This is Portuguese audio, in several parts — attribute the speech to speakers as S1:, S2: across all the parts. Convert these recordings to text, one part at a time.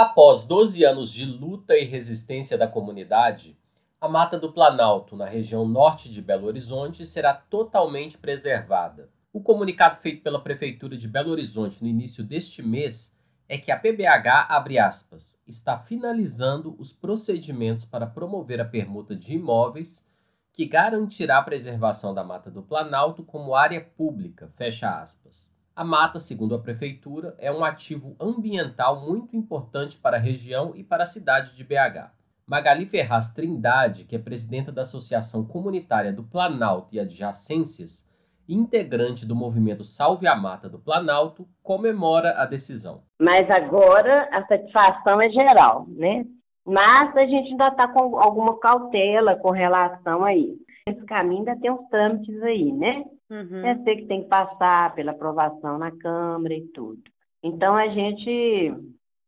S1: Após 12 anos de luta e resistência da comunidade, a Mata do Planalto, na região norte de Belo Horizonte, será totalmente preservada. O comunicado feito pela Prefeitura de Belo Horizonte no início deste mês é que a PBH, abre aspas, está finalizando os procedimentos para promover a permuta de imóveis que garantirá a preservação da Mata do Planalto como área pública, fecha aspas. A mata, segundo a prefeitura, é um ativo ambiental muito importante para a região e para a cidade de BH. Magali Ferraz Trindade, que é presidenta da Associação Comunitária do Planalto e Adjacências, integrante do movimento Salve a Mata do Planalto, comemora a decisão.
S2: Mas agora a satisfação é geral, né? Mas a gente ainda está com alguma cautela com relação a isso. Esse caminho ainda tem uns trâmites aí, né? Uhum. Eu sei que tem que passar pela aprovação na Câmara e tudo. Então a gente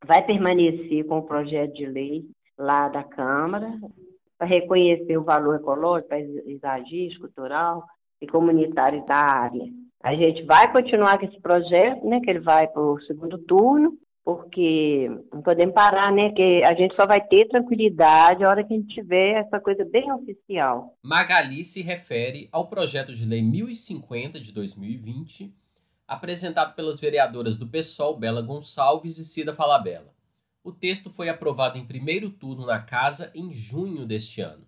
S2: vai permanecer com o projeto de lei lá da Câmara para reconhecer o valor ecológico, paisagístico, cultural e comunitário da área. A gente vai continuar com esse projeto, né, que ele vai para o segundo turno, porque não podemos parar, né? Que a gente só vai ter tranquilidade a hora que a gente tiver essa coisa bem oficial.
S1: Magali se refere ao projeto de lei 1050 de 2020, apresentado pelas vereadoras do PSOL Bela Gonçalves e Cida Falabella. O texto foi aprovado em primeiro turno na Casa em junho deste ano.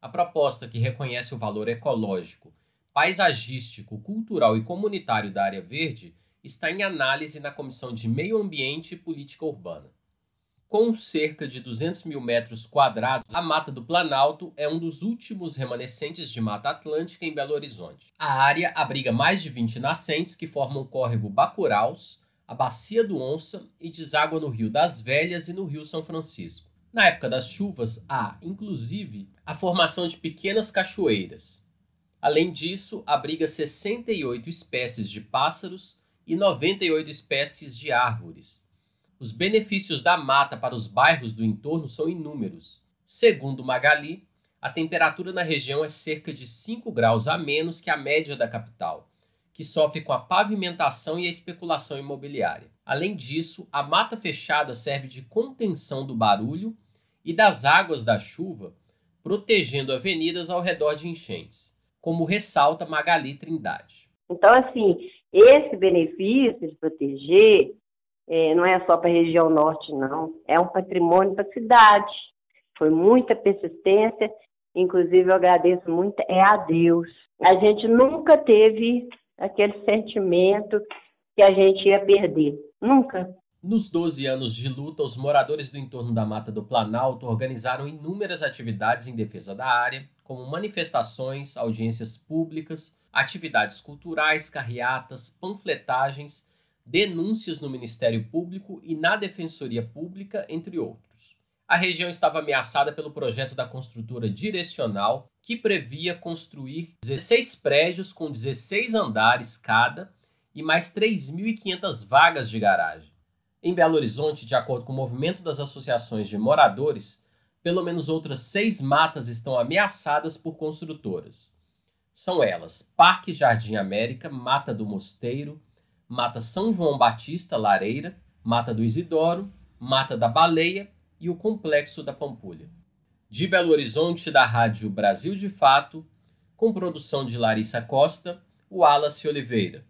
S1: A proposta, que reconhece o valor ecológico, paisagístico, cultural e comunitário da área verde, está em análise na Comissão de Meio Ambiente e Política Urbana. Com cerca de 200 mil metros quadrados, a Mata do Planalto é um dos últimos remanescentes de Mata Atlântica em Belo Horizonte. A área abriga mais de 20 nascentes que formam o córrego Bacuraus, a Bacia do Onça e deságua no Rio das Velhas e no Rio São Francisco. Na época das chuvas, há, inclusive, a formação de pequenas cachoeiras. Além disso, abriga 68 espécies de pássaros e 98 espécies de árvores. Os benefícios da mata para os bairros do entorno são inúmeros. Segundo Magali, a temperatura na região é cerca de 5 graus a menos que a média da capital, que sofre com a pavimentação e a especulação imobiliária. Além disso, a mata fechada serve de contenção do barulho e das águas da chuva, protegendo avenidas ao redor de enchentes, como ressalta Magali Trindade.
S2: Então, assim, esse benefício de proteger é, não é só para a região norte, não. É um patrimônio para a cidade. Foi muita persistência, inclusive eu agradeço muito é a Deus. A gente nunca teve aquele sentimento que a gente ia perder. Nunca.
S1: Nos 12 anos de luta, os moradores do entorno da Mata do Planalto organizaram inúmeras atividades em defesa da área, como manifestações, audiências públicas, atividades culturais, carreatas, panfletagens, denúncias no Ministério Público e na Defensoria Pública, entre outros. A região estava ameaçada pelo projeto da construtora direcional, que previa construir 16 prédios com 16 andares cada e mais 3.500 vagas de garagem. Em Belo Horizonte, de acordo com o movimento das associações de moradores, pelo menos outras seis matas estão ameaçadas por construtoras. São elas Parque Jardim América, Mata do Mosteiro, Mata São João Batista, Lareira, Mata do Isidoro, Mata da Baleia e o Complexo da Pampulha. De Belo Horizonte, da Rádio Brasil de Fato, com produção de Larissa Costa, Wallace Oliveira.